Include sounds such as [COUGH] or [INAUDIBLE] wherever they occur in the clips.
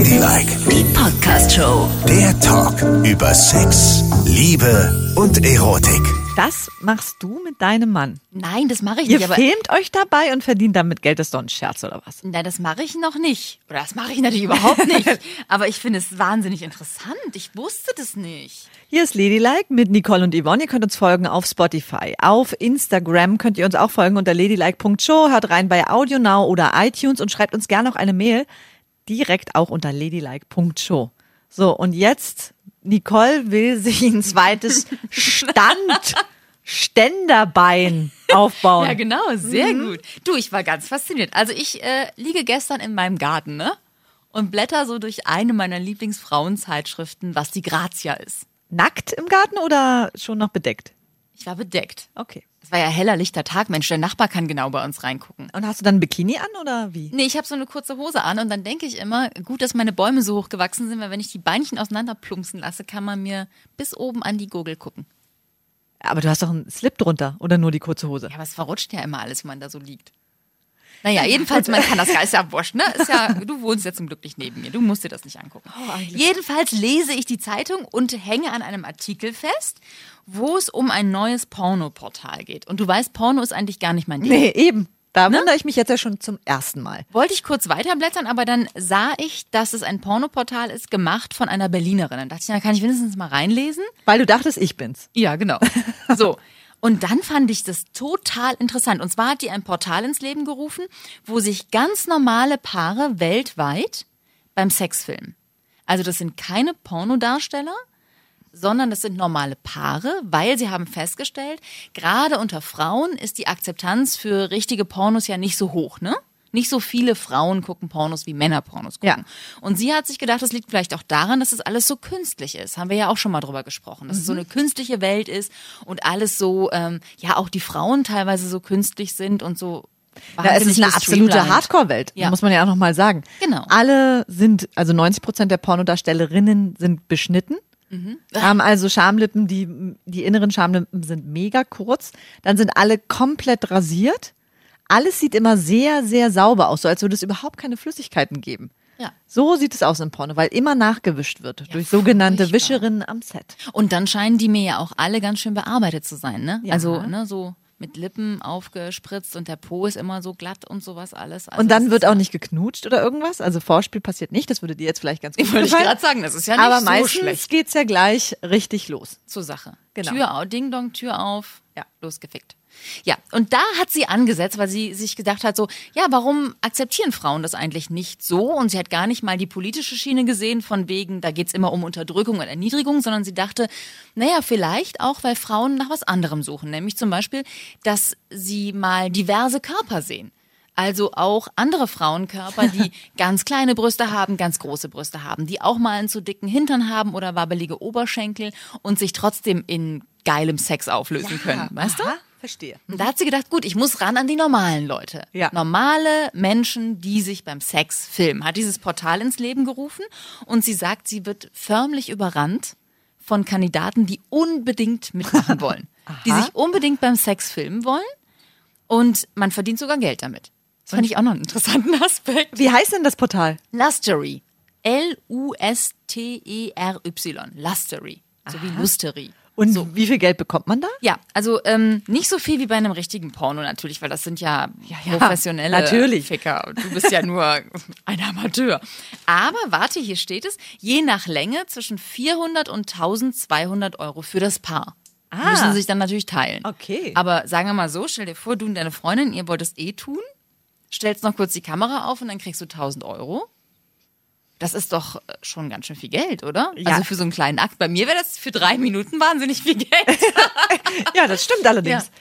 Ladylike, Die Podcast-Show. der Talk über Sex, Liebe und Erotik. Das machst du mit deinem Mann. Nein, das mache ich Ihr nicht. Aber filmt euch dabei und verdient damit Geld. Das ist doch ein Scherz oder was? Nein, das mache ich noch nicht. Oder das mache ich natürlich überhaupt nicht. [LAUGHS] Aber ich finde es wahnsinnig interessant. Ich wusste das nicht. Hier ist Ladylike mit Nicole und Yvonne. Ihr könnt uns folgen auf Spotify. Auf Instagram könnt ihr uns auch folgen unter ladylike.show. Hört rein bei AudioNow oder iTunes und schreibt uns gerne auch eine Mail. Direkt auch unter ladylike.show. So, und jetzt, Nicole will sich ein zweites [LAUGHS] Stand, Ständerbein aufbauen. Ja, genau, sehr gut. Du, ich war ganz fasziniert. Also ich äh, liege gestern in meinem Garten, ne? Und blätter so durch eine meiner Lieblingsfrauenzeitschriften, was die Grazia ist. Nackt im Garten oder schon noch bedeckt? Ich war bedeckt. Okay. Es war ja heller, lichter Tag. Mensch, der Nachbar kann genau bei uns reingucken. Und hast du dann ein Bikini an oder wie? Nee, ich habe so eine kurze Hose an und dann denke ich immer, gut, dass meine Bäume so hoch gewachsen sind, weil wenn ich die Beinchen auseinanderplumpsen lasse, kann man mir bis oben an die Gurgel gucken. Aber du hast doch einen Slip drunter oder nur die kurze Hose? Ja, aber es verrutscht ja immer alles, wenn man da so liegt. Naja, jedenfalls, man kann das ist ja wurscht, ne? Ist ja, [LAUGHS] du wohnst ja zum Glück nicht neben mir. Du musst dir das nicht angucken. jedenfalls lese ich die Zeitung und hänge an einem Artikel fest, wo es um ein neues Pornoportal geht. Und du weißt, Porno ist eigentlich gar nicht mein Ding. Nee, eben. Da wundere ich mich jetzt ja schon zum ersten Mal. Wollte ich kurz weiterblättern, aber dann sah ich, dass es ein Pornoportal ist, gemacht von einer Berlinerin. Dann dachte ich, na, kann ich wenigstens mal reinlesen? Weil du dachtest, ich bin's. Ja, genau. [LAUGHS] So. Und dann fand ich das total interessant. Und zwar hat die ein Portal ins Leben gerufen, wo sich ganz normale Paare weltweit beim Sex filmen. Also das sind keine Pornodarsteller, sondern das sind normale Paare, weil sie haben festgestellt, gerade unter Frauen ist die Akzeptanz für richtige Pornos ja nicht so hoch, ne? Nicht so viele Frauen gucken Pornos wie Männer Pornos gucken. Und sie hat sich gedacht, das liegt vielleicht auch daran, dass es alles so künstlich ist. Haben wir ja auch schon mal drüber gesprochen, dass es so eine künstliche Welt ist und alles so, ähm, ja, auch die Frauen teilweise so künstlich sind und so. Ja, es ist eine absolute. Hardcore-Welt, Ja. muss man ja auch nochmal sagen. Genau. Alle sind, also 90 Prozent der Pornodarstellerinnen sind beschnitten. Mhm. Haben also Schamlippen, die, die inneren Schamlippen sind mega kurz. Dann sind alle komplett rasiert. Alles sieht immer sehr, sehr sauber aus, so als würde es überhaupt keine Flüssigkeiten geben. Ja. So sieht es aus im Porno, weil immer nachgewischt wird durch sogenannte furchtbar. Wischerinnen am Set. Und dann scheinen die mir ja auch alle ganz schön bearbeitet zu sein, ne? Ja. Also, ne, so mit Lippen aufgespritzt und der Po ist immer so glatt und sowas alles. Also Und dann wird auch ja- nicht geknutscht oder irgendwas. Also Vorspiel passiert nicht. Das würde dir jetzt vielleicht ganz gut Ich wollte gefallen. gerade sagen, das ist ja nicht Aber so meistens schlecht geht's ja gleich richtig los. zur Sache. Genau. Tür auf, Ding Dong, Tür auf, Ja. losgefickt. Ja, und da hat sie angesetzt, weil sie sich gedacht hat, so, ja, warum akzeptieren Frauen das eigentlich nicht so? Und sie hat gar nicht mal die politische Schiene gesehen, von wegen, da geht's immer um Unterdrückung und Erniedrigung, sondern sie dachte, naja, vielleicht auch, weil Frauen nach was anderem suchen, nämlich zum Beispiel, dass sie mal diverse Körper sehen. Also auch andere Frauenkörper, die [LAUGHS] ganz kleine Brüste haben, ganz große Brüste haben, die auch mal einen zu dicken Hintern haben oder wabbelige Oberschenkel und sich trotzdem in geilem Sex auflösen können, weißt du? Verstehe. Und da hat sie gedacht, gut, ich muss ran an die normalen Leute. Ja. Normale Menschen, die sich beim Sex filmen. Hat dieses Portal ins Leben gerufen und sie sagt, sie wird förmlich überrannt von Kandidaten, die unbedingt mitmachen [LAUGHS] wollen. die sich unbedingt beim Sex filmen wollen und man verdient sogar Geld damit. Das fand ich auch noch einen interessanten [LAUGHS] Aspekt. Wie heißt denn das Portal? Lustery. L-U-S-T-E-R-Y. Lustery. So wie Lustery. Und wie viel Geld bekommt man da? Ja, also ähm, nicht so viel wie bei einem richtigen Porno natürlich, weil das sind ja, professionelle natürlich. Ficker. Und Du bist ja nur [LAUGHS] ein Amateur. Aber warte, hier steht es, je nach Länge zwischen 400 und 1200 Euro für das Paar. Ah. Müssen sie sich dann natürlich teilen. Okay. Aber sagen wir mal so, stell dir vor, du und deine Freundin, ihr wollt es eh tun, stellst noch kurz die Kamera auf und dann kriegst du 1000 Euro. Das ist doch äh, schon ganz schön viel Geld, oder? Ja. Also für so einen kleinen Akt. Bei mir wäre das für drei Minuten wahnsinnig viel Geld. [LAUGHS] Ja, das stimmt allerdings. Ja.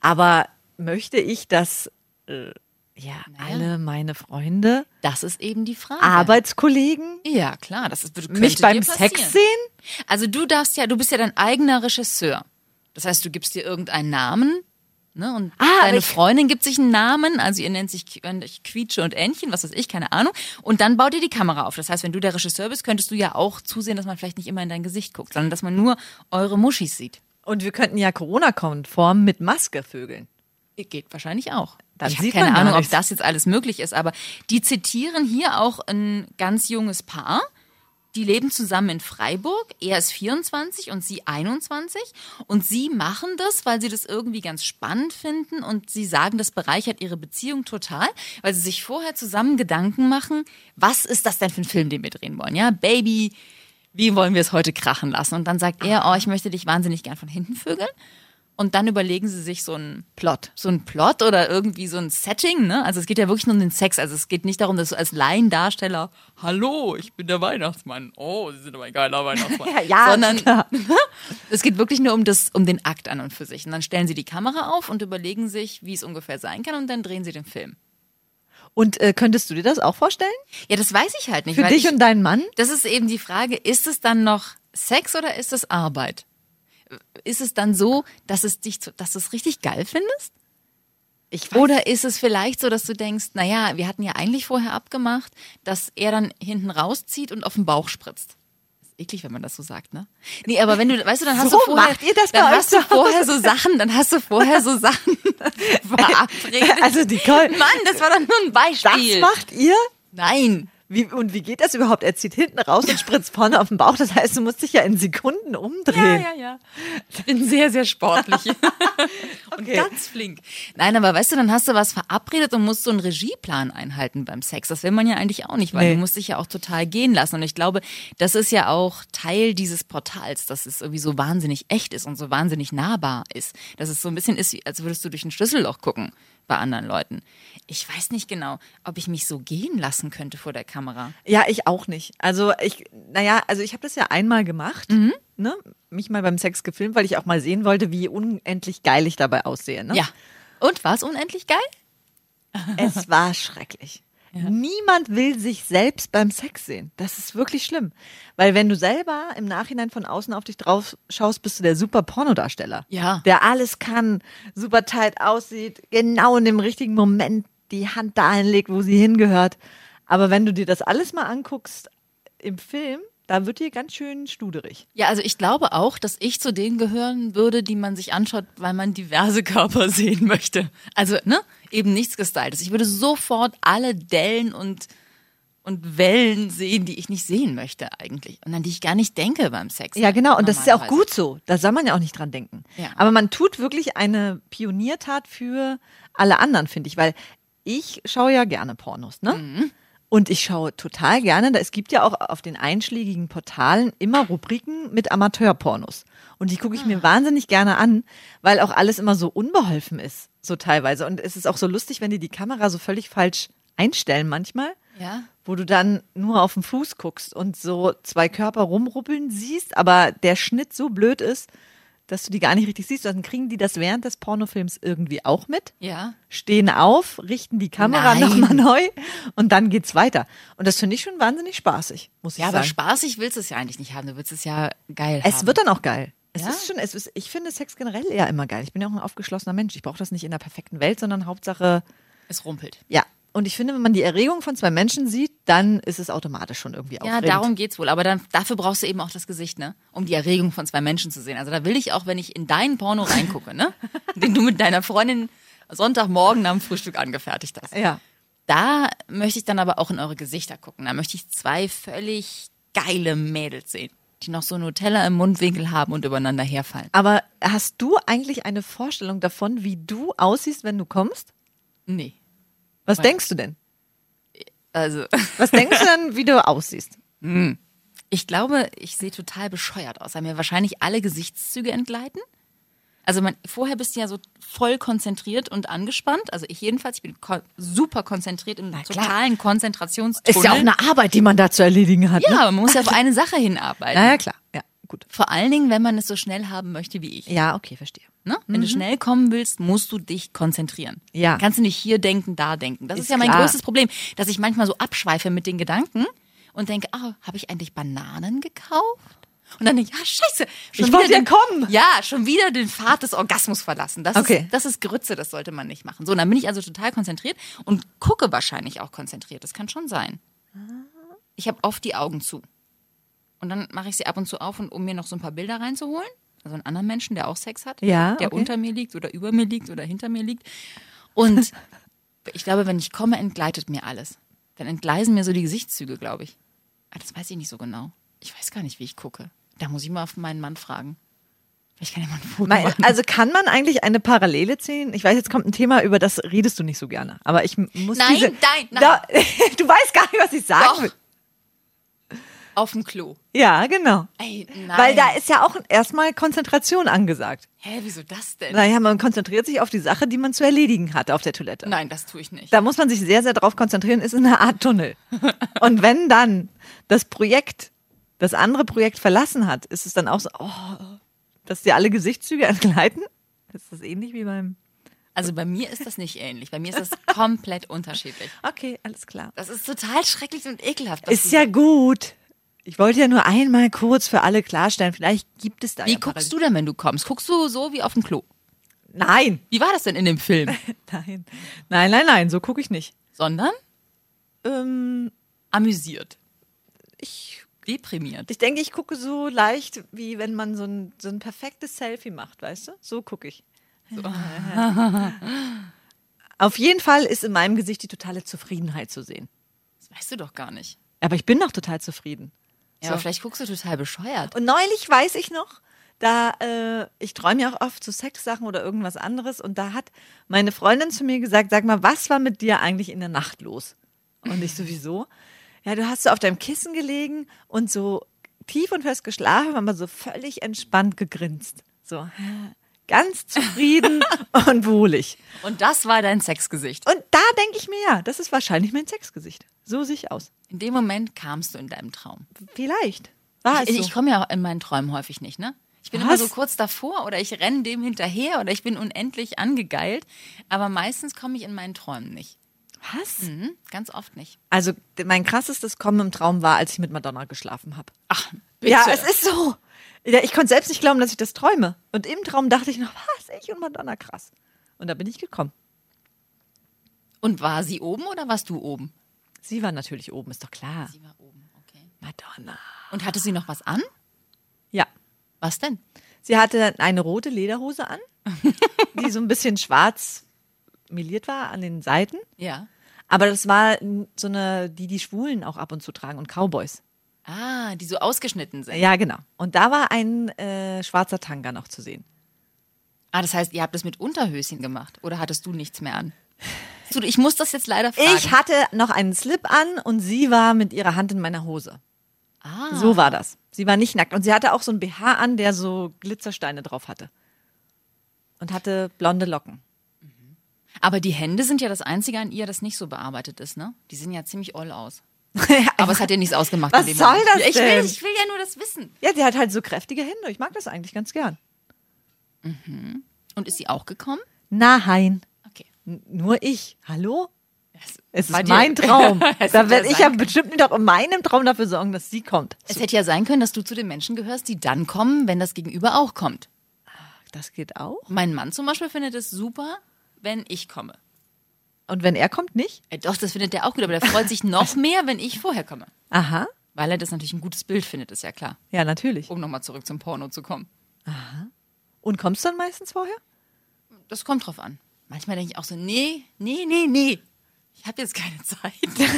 Aber möchte ich, dass äh, ja, alle meine Freunde, Das ist eben die Frage. Arbeitskollegen ja, klar, das ist mich beim. Sex sehen? Also du darfst ja, du bist ja dein eigener Regisseur. Das heißt, du gibst dir irgendeinen Namen, ne? Und Ah, deine Freundin gibt sich einen Namen, also ihr nennt sich Qu- Quietsche und Entchen, was weiß ich, keine Ahnung. Und dann baut ihr die Kamera auf. Das heißt, wenn du der Regisseur bist, könntest du ja auch zusehen, dass man vielleicht nicht immer in dein Gesicht guckt, sondern dass man nur eure Muschis sieht. Und wir könnten ja Corona-konform mit Maske vögeln. Geht wahrscheinlich auch. Dann ich habe keine Ahnung, ob das jetzt alles möglich ist, aber die zitieren hier auch ein ganz junges Paar. Die leben zusammen in Freiburg. Er ist 24 und sie 21. Und sie machen das, weil sie das irgendwie ganz spannend finden. Und sie sagen, das bereichert ihre Beziehung total, weil sie sich vorher zusammen Gedanken machen, was ist das denn für ein Film, den wir drehen wollen? Ja, Baby, wie wollen wir es heute krachen lassen? Und dann sagt er, oh, ich möchte dich wahnsinnig gern von hinten vögeln. Und dann überlegen sie sich so einen Plot. so ein Plot oder irgendwie so ein Setting, ne? Also es geht ja wirklich nur um den Sex. Also es geht nicht darum, dass du als Laiendarsteller, hallo, ich bin der Weihnachtsmann. Oh, Sie sind aber ein geiler Weihnachtsmann. [LAUGHS] Ja, ja, Sondern klar. [LAUGHS] es geht wirklich nur um das, um den Akt an und für sich. Und dann stellen sie die Kamera auf und überlegen sich, wie es ungefähr sein kann und dann drehen sie den Film. Und äh, könntest du dir das auch vorstellen? Ja, das weiß ich halt nicht. Für dich ich, und deinen Mann? Das ist eben die Frage, ist es dann noch Sex oder ist es Arbeit? Ist es dann so, dass es dich, zu- dass du es richtig geil findest? Ich Oder ist es vielleicht so, dass du denkst, naja, wir hatten ja eigentlich vorher abgemacht, dass er dann hinten rauszieht und auf den Bauch spritzt. Ist eklig, wenn man das so sagt, ne? Nee, aber wenn du, weißt du, dann hast So du vorher, das dann hast du vorher so Sachen, dann hast du vorher so Sachen [LAUGHS] verabredet. Also Nicole, Mann, das war doch nur ein das Beispiel. macht ihr? Nein. Wie, und wie geht das überhaupt? Er zieht hinten raus und spritzt vorne auf den Bauch. Das heißt, du musst dich ja in Sekunden umdrehen. Ja, ja, ja. Ich bin sehr, sehr sportlich. [LAUGHS] und Okay. ganz flink. Nein, aber weißt du, dann hast du was verabredet und musst so einen Regieplan einhalten beim Sex. Das will man ja eigentlich auch nicht, weil Nee. du musst dich ja auch total gehen lassen. Und ich glaube, das ist ja auch Teil dieses Portals, dass es irgendwie so wahnsinnig echt ist und so wahnsinnig nahbar ist. Dass es so ein bisschen ist, als würdest du durch ein Schlüsselloch gucken bei anderen Leuten. Ich weiß nicht genau, ob ich mich so gehen lassen könnte vor der Kamera. Ja, ich auch nicht. Also ich, naja, also ich habe das ja einmal gemacht, Mhm. ne? Mich mal beim Sex gefilmt, weil ich auch mal sehen wollte, wie unendlich geil ich dabei aussehe. Ne? Ja. Und war es unendlich geil? Es war schrecklich. Niemand will sich selbst beim Sex sehen. Das ist wirklich schlimm. Weil wenn du selber im Nachhinein von außen auf dich drauf schaust, bist du der super Pornodarsteller. Ja. Der alles kann, super tight aussieht, genau in dem richtigen Moment die Hand dahin legt, wo sie hingehört. Aber wenn du dir das alles mal anguckst im Film, da wird dir ganz schön studerig. Ja, also ich glaube auch, dass ich zu denen gehören würde, die man sich anschaut, weil man diverse Körper [LAUGHS] sehen möchte. Also, ne? Eben nichts Gestyltes. Ich würde sofort alle Dellen und, und Wellen sehen, die ich nicht sehen möchte eigentlich. Und an die ich gar nicht denke beim Sex. Ja, genau. Und das ist ja auch gut so. Da soll man ja auch nicht dran denken. Ja. Aber man tut wirklich eine Pioniertat für alle anderen, finde ich. Weil ich schaue ja gerne Pornos, ne? Mhm. Und ich schaue total gerne, da es gibt ja auch auf den einschlägigen Portalen immer Rubriken mit Amateurpornos. Und die gucke ich Ah. mir wahnsinnig gerne an, weil auch alles immer so unbeholfen ist, so teilweise. Und es ist auch so lustig, wenn die die Kamera so völlig falsch einstellen manchmal Ja. wo du dann nur auf den Fuß guckst und so zwei Körper rumruppeln siehst, aber der Schnitt so blöd ist, dass du die gar nicht richtig siehst. Dann kriegen die das während des Pornofilms irgendwie auch mit, Ja. stehen auf, richten die Kamera nochmal neu und dann geht's weiter. Und das finde ich schon wahnsinnig spaßig, muss ich Ja, aber sagen. spaßig willst du es ja eigentlich nicht haben. Du willst es ja geil haben. Es wird dann auch geil. Es Ja? ist schon, es ist, ich finde Sex generell eher immer geil. Ich bin ja auch ein aufgeschlossener Mensch. Ich brauche das nicht in der perfekten Welt, sondern Hauptsache, es rumpelt. ja. Und ich finde, wenn man die Erregung von zwei Menschen sieht, dann ist es automatisch schon irgendwie Ja, aufregend. darum geht's wohl. Aber dann, dafür brauchst du eben auch das Gesicht, ne? Um die Erregung von zwei Menschen zu sehen. Also da will ich auch, wenn ich in deinen Porno reingucke, ne? [LAUGHS] Den du mit deiner Freundin Sonntagmorgen am Frühstück angefertigt hast. Ja. Da möchte ich dann aber auch in eure Gesichter gucken. Da möchte ich zwei völlig geile Mädels sehen, die noch so Nutella im Mundwinkel haben und übereinander herfallen. Aber hast du eigentlich eine Vorstellung davon, wie du aussiehst, wenn du kommst? Nee. Was Weil- denkst du denn? Also, Was denkst du denn, wie du aussiehst? ich glaube, ich sehe total bescheuert aus, weil mir wahrscheinlich alle Gesichtszüge entgleiten. Also man, vorher bist du ja so voll konzentriert und angespannt. Also ich jedenfalls, ich bin ko super konzentriert im totalen Konzentrationstunnel. Ist ja auch eine Arbeit, die man da zu erledigen hat. Ja, Ne? man muss ja auf [LAUGHS] eine Sache hinarbeiten. Na ja, klar. Gut. Vor allen Dingen, wenn man es so schnell haben möchte wie ich. Ja, okay, verstehe. Ne? Wenn du schnell kommen willst, musst du dich konzentrieren. Ja. Kannst du nicht hier denken, da denken. Das ist, Ist ja mein klar. größtes Problem, dass ich manchmal so abschweife mit den Gedanken und denke, ah, habe ich eigentlich Bananen gekauft? Und dann denke ich, ja, scheiße. Schon Ich wollte wieder ja kommen. Ja, schon wieder den Pfad des Orgasmus verlassen. Das, Okay. ist, das ist Grütze, das sollte man nicht machen. So, und dann bin ich also total konzentriert und gucke wahrscheinlich auch konzentriert. Das kann schon sein. Ich habe oft die Augen zu. Und dann mache ich sie ab und zu auf, und, um mir noch so ein paar Bilder reinzuholen. also einen anderen Menschen, der auch Sex hat, Ja, der okay. unter mir liegt oder über mir liegt oder hinter mir liegt. Und [LAUGHS] ich glaube, wenn ich komme, entgleitet mir alles. Dann entgleisen mir so die Gesichtszüge, glaube ich. Aber das weiß ich nicht so genau. Ich weiß gar nicht, wie ich gucke. Da muss ich mal auf meinen Mann fragen. Vielleicht kann er mal ein Foto Mein, machen. also kann man eigentlich eine Parallele ziehen? Ich weiß, jetzt kommt ein Thema, über das redest du nicht so gerne. Aber ich muss Nein, diese... nein, nein. Da, [LAUGHS] du weißt gar nicht, was ich sagen Doch. will. Auf dem Klo. Ja, genau. Ey, nein. Weil da ist ja auch erstmal Konzentration angesagt. Hä, wieso das denn? Naja, man konzentriert sich auf die Sache, die man zu erledigen hat auf der Toilette. Nein, das tue ich nicht. Da muss man sich sehr, sehr drauf konzentrieren, ist eine Art Tunnel. [LAUGHS] Und wenn dann das Projekt, das andere Projekt verlassen hat, ist es dann auch so, oh, dass dir alle Gesichtszüge [LAUGHS] entgleiten? Ist das ähnlich wie beim. Also bei mir ist das nicht ähnlich. Bei mir ist das komplett unterschiedlich. [LAUGHS] Okay, alles klar. Das ist total schrecklich und ekelhaft. Ist ja gut. Ich wollte ja nur einmal kurz für alle klarstellen, vielleicht gibt es da Wie ja guckst du denn, wenn du kommst? Guckst du so wie auf dem Klo? Nein. Wie war das denn in dem Film? [LAUGHS] Nein. Nein, nein, nein, so gucke ich nicht. Sondern Ähm, amüsiert, ich, deprimiert. ich denke, ich gucke so leicht, wie wenn man so ein, so ein perfektes Selfie macht, weißt du? So gucke ich. [LAUGHS] Auf jeden Fall ist in meinem Gesicht die totale Zufriedenheit zu sehen. Das weißt du doch gar nicht. Aber ich bin doch total zufrieden. Ja, aber vielleicht guckst du total bescheuert. Und neulich weiß ich noch, da äh, ich träume ja auch oft zu Sexsachen oder irgendwas anderes und da hat meine Freundin zu mir gesagt, sag mal, was war mit dir eigentlich in der Nacht los? Und ich [LAUGHS] sowieso. Ja, du hast so auf deinem Kissen gelegen und so tief und fest geschlafen, aber so völlig entspannt gegrinst. So ganz zufrieden [LAUGHS] und wohlig. Und das war dein Sexgesicht. Und da denke ich mir, ja, das ist wahrscheinlich mein Sexgesicht. So sehe ich aus. In dem Moment kamst du in deinem Traum. Vielleicht. War es Ich, so. ich komme ja in meinen Träumen häufig nicht, ne? Ich bin Was? immer so kurz davor oder ich renne dem hinterher oder ich bin unendlich angegeilt. Aber meistens komme ich in meinen Träumen nicht. Was? Mhm, ganz oft nicht. Also mein krassestes Kommen im Traum war, als ich mit Madonna geschlafen habe. Ach, bitte. Ja, es ist so. Ich konnte selbst nicht glauben, dass ich das träume. Und im Traum dachte ich noch, was, ich und Madonna, krass. Und da bin ich gekommen. Und war sie oben oder warst du oben? Sie war natürlich oben, ist doch klar. Sie war oben, okay. Madonna. Und hatte sie noch was an? Ja. Was denn? Sie hatte eine rote Lederhose an, [LAUGHS] die so ein bisschen schwarz meliert war an den Seiten. Ja. Aber das war so eine, die die Schwulen auch ab und zu tragen und Cowboys. Ah, die so ausgeschnitten sind. Ja, genau. Und da war ein äh, schwarzer Tanga noch zu sehen. Ah, das heißt, ihr habt das mit Unterhöschen gemacht oder hattest du nichts mehr an? So, ich muss das jetzt leider fragen. Ich hatte noch einen Slip an und sie war mit ihrer Hand in meiner Hose. ah, So war das. Sie war nicht nackt. Und sie hatte auch so einen BH an, der so Glitzersteine drauf hatte. Und hatte blonde Locken. aber die Hände sind ja das Einzige an ihr, das nicht so bearbeitet ist, ne? Die sehen ja ziemlich oll aus. [LAUGHS] Aber es hat dir nichts ausgemacht. Was soll Moment. das ja, ich denn? Will, ich will ja nur das wissen. ja, die hat halt so kräftige Hände. Ich mag das eigentlich ganz gern. Und ist sie auch gekommen? Nein. Nur ich. Hallo? Es Bei ist dir- mein [LAUGHS] Traum. Es da werde ja ich ja bestimmt doch in meinem Traum dafür sorgen, dass sie kommt. Es hätte ja sein können, dass du zu den Menschen gehörst, die dann kommen, wenn das Gegenüber auch kommt. Das geht auch. Mein Mann zum Beispiel findet es super, wenn ich komme. Und wenn er kommt, nicht? Äh, Doch, das findet er auch gut, aber der freut sich noch [LAUGHS] mehr, wenn ich vorher komme. Aha. Weil er das natürlich ein gutes Bild findet, ist ja klar. Ja, natürlich. Um nochmal zurück zum Porno zu kommen. Und kommst du dann meistens vorher? Das kommt drauf an. Manchmal denke ich auch so, nee, nee, nee, nee. Ich habe jetzt keine Zeit.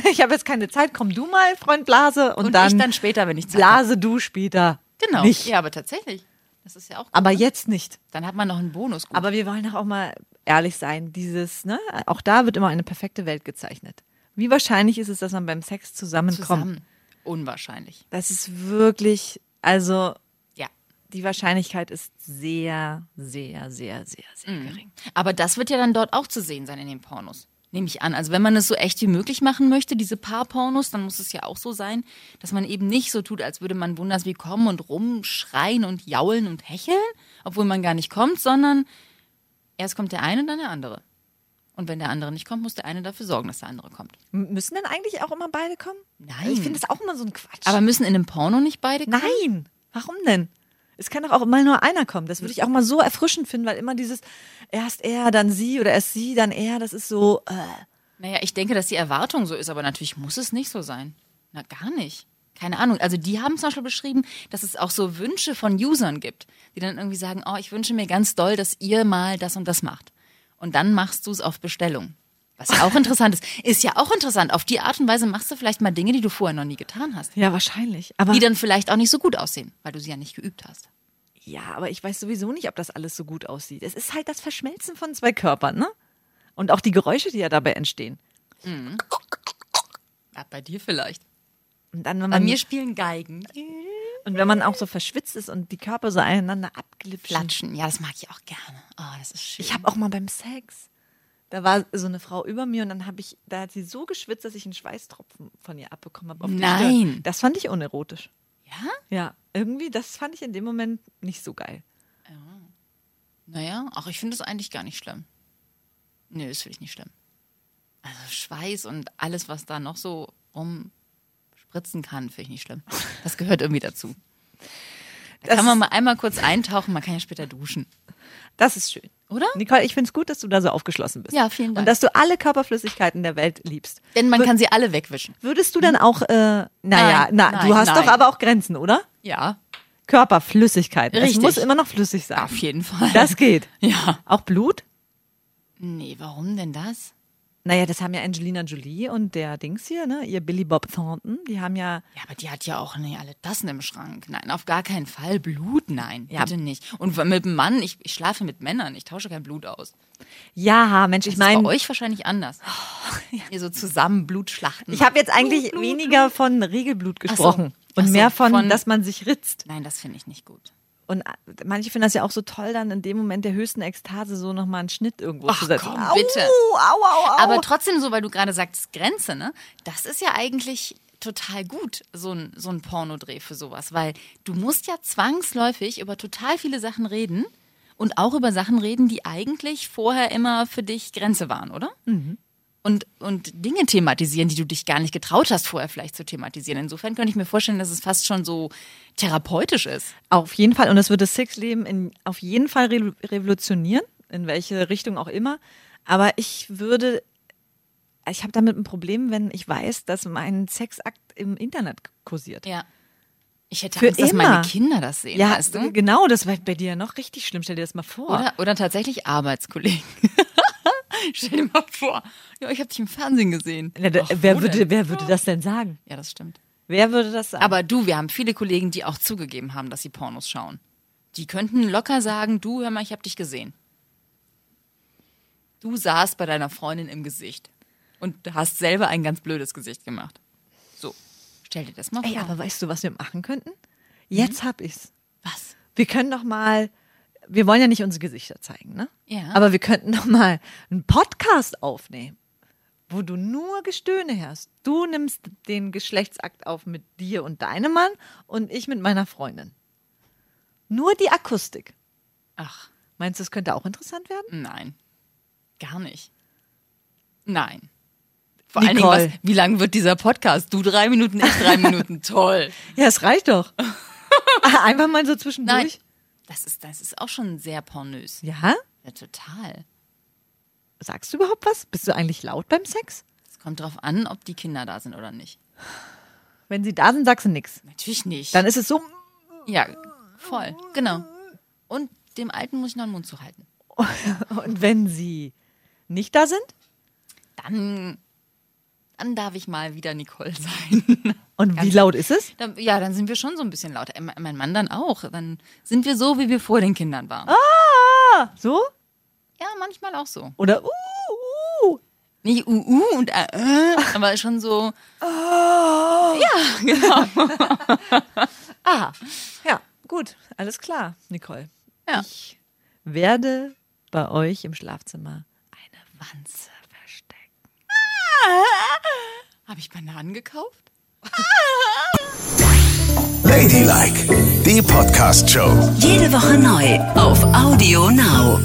[LAUGHS] ich habe jetzt keine Zeit. Komm du mal, Freund Blase. Und, Und dann, ich dann später, wenn ich Zeit habe. Blase du später. Genau. Nicht. Ja, aber tatsächlich. Das ist ja auch gut. Aber jetzt nicht. Dann hat man noch einen Bonus. Gut. Aber wir wollen doch auch mal ehrlich sein. Dieses, ne, auch da wird immer eine perfekte Welt gezeichnet. Wie wahrscheinlich ist es, dass man beim Sex zusammenkommt? zusammen. Unwahrscheinlich. Das ist wirklich, also. Die Wahrscheinlichkeit ist sehr, sehr, sehr, sehr, sehr gering. Aber das wird ja dann dort auch zu sehen sein in den Pornos. Nehme ich an. Also wenn man es so echt wie möglich machen möchte, diese Paarpornos, dann muss es ja auch so sein, dass man eben nicht so tut, als würde man wunders wie kommen und rumschreien und jaulen und hecheln, obwohl man gar nicht kommt, sondern erst kommt der eine und dann der andere. Und wenn der andere nicht kommt, muss der eine dafür sorgen, dass der andere kommt. M- Müssen denn eigentlich auch immer beide kommen? Nein. Ich finde das auch immer so ein Quatsch. Aber müssen in einem Porno nicht beide kommen? Nein, warum denn? Es kann doch auch mal nur einer kommen. Das würde ich auch mal so erfrischend finden, weil immer dieses erst er, dann sie oder erst sie, dann er, das ist so. Äh. Naja, ich denke, dass die Erwartung so ist, aber natürlich muss es nicht so sein. Na, gar nicht. keine Ahnung. Also die haben zum Beispiel beschrieben, dass es auch so Wünsche von Usern gibt, die dann irgendwie sagen, oh, ich wünsche mir ganz doll, dass ihr mal das und das macht. Und dann machst du es auf Bestellung. Was ja auch interessant ist. Ist ja auch interessant. Auf die Art und Weise machst du vielleicht mal Dinge, die du vorher noch nie getan hast. Ja, wahrscheinlich. Aber Die dann vielleicht auch nicht so gut aussehen, weil du sie ja nicht geübt hast. Ja, aber ich weiß sowieso nicht, ob das alles so gut aussieht. Es ist halt das Verschmelzen von zwei Körpern, ne? Und auch die Geräusche, die ja dabei entstehen. Ja, bei dir vielleicht. Und dann, wenn Bei man, mir spielen Geigen. und wenn man auch so verschwitzt ist und die Körper so aneinander abglitschen. Flatschen. Ja, das mag ich auch gerne. Oh, das ist schön. Ich habe auch mal beim Sex, da war so eine Frau über mir und dann habe ich, da hat sie so geschwitzt, dass ich einen Schweißtropfen von ihr abbekommen habe. Nein. Stirn. Das fand ich unerotisch. ja? Ja, irgendwie, das fand ich in dem Moment nicht so geil. Naja, ach, ich finde das eigentlich gar nicht schlimm. Nö, das finde ich nicht schlimm. Also Schweiß und alles, was da noch so rumspritzen kann, finde ich nicht schlimm. Das gehört irgendwie dazu. Da Das- kann man mal einmal kurz eintauchen, man kann ja später duschen. Das ist schön. Oder? Nicole, ich finde es gut, dass du da so aufgeschlossen bist. Ja, vielen Dank. Und dass du alle Körperflüssigkeiten der Welt liebst. Denn man Wür- kann sie alle wegwischen. Würdest du dann auch, äh, naja, na, nein, du hast nein. doch aber auch Grenzen, oder? Ja, Körperflüssigkeiten. Es Richtig. muss immer noch flüssig sein. auf jeden Fall. Das geht. [LAUGHS] Ja. Auch Blut? Nee, warum denn das? Naja, das haben ja Angelina Jolie und der Dings hier, ne, ihr Billy Bob Thornton, die haben ja, Ja, aber die hat ja auch nicht alle Tassen im Schrank. Nein, auf gar keinen Fall. Blut, nein. Ja. Bitte nicht. Und mit dem Mann, ich, ich schlafe mit Männern, ich tausche kein Blut aus. ja, Mensch, ich ist bei meine, euch wahrscheinlich anders. [LAUGHS] Ihr so zusammen Blutschlachten. ich habe jetzt eigentlich Blut, Blut, weniger von Regelblut Ach so. gesprochen und so, mehr von, von- dass man sich ritzt. Nein, das finde ich nicht gut. Und äh, manche finden das ja auch so toll, dann in dem Moment der höchsten Ekstase so nochmal einen Schnitt irgendwo Ach, zu setzen. komm, au, bitte. Au, au, au. Aber trotzdem so, weil du gerade sagst, Grenze, ne? Das ist ja eigentlich total gut, so ein, so ein Pornodreh für sowas. Weil du musst ja zwangsläufig über total viele Sachen reden und auch über Sachen reden, die eigentlich vorher immer für dich Grenze waren, oder? Und, und Dinge thematisieren, die du dich gar nicht getraut hast, vorher vielleicht zu thematisieren. Insofern könnte ich mir vorstellen, dass es fast schon so therapeutisch ist. Auf jeden Fall. Und es würde das Sexleben in, auf jeden Fall re revolutionieren, in welche Richtung auch immer. Aber ich würde, ich habe damit ein Problem, wenn ich weiß, dass mein Sexakt im Internet kursiert. Ja. Ich hätte Für Angst, dass immer. meine Kinder das sehen, Ja, weißt du? genau, das war bei dir noch richtig schlimm. Stell dir das mal vor. Oder, oder tatsächlich Arbeitskollegen. [LAUGHS] [LAUGHS] Stell dir mal vor. Ja, ich habe dich im Fernsehen gesehen. Ja, da, Ach, wer, würde, denn? wer würde das denn sagen? Ja, das stimmt. Wer würde das sagen? Aber du, wir haben viele Kollegen, die auch zugegeben haben, dass sie Pornos schauen. Die könnten locker sagen, du, hör mal, ich habe dich gesehen. Du saßt bei deiner Freundin im Gesicht und hast selber ein ganz blödes Gesicht gemacht. So, stell dir das mal vor. Ey, aber weißt du, was wir machen könnten? Jetzt hab ich's. Was? Wir können doch mal, wir wollen ja nicht unsere Gesichter zeigen, ne? Ja. Aber wir könnten doch mal einen Podcast aufnehmen, wo du nur Gestöhne hörst. Du nimmst den Geschlechtsakt auf mit dir und deinem Mann und ich mit meiner Freundin. Nur die Akustik. Ach, Meinst du, das könnte auch interessant werden? nein. Gar nicht. Nein. Vor allen Dingen, Nicole. was, wie lang wird dieser Podcast? Du drei Minuten, ich drei [LAUGHS] Minuten. Toll. Ja, es reicht doch. [LAUGHS] Einfach mal so zwischendurch. Nein. Das ist, das ist auch schon sehr pornös. Ja? Ja, total. Sagst du überhaupt was? Bist du eigentlich laut beim Sex? Es kommt drauf an, ob die Kinder da sind oder nicht. Wenn sie da sind, sagst du nichts. Natürlich nicht. Dann ist es so, ja, voll. Genau. Und dem Alten muss ich noch den Mund zu halten. [LAUGHS] und wenn sie nicht da sind? Dann, dann darf ich mal wieder Nicole sein. [LAUGHS] Und wie laut ist es? Dann, ja, dann sind wir schon so ein bisschen lauter. Äh, Mein Mann dann auch. Dann sind wir so, wie wir vor den Kindern waren. Ah, so? Ja, manchmal auch so. Oder uh, uh. Nicht uh, uh und äh, äh, aber schon so. Ah, ja, [LAUGHS] [LAUGHS] gut, alles klar, Nicole. Ja. Ich werde bei euch im Schlafzimmer eine Wanze. Habe ich Bananen gekauft? Ladylike, die Podcast-Show. Jede Woche neu auf Audio Now.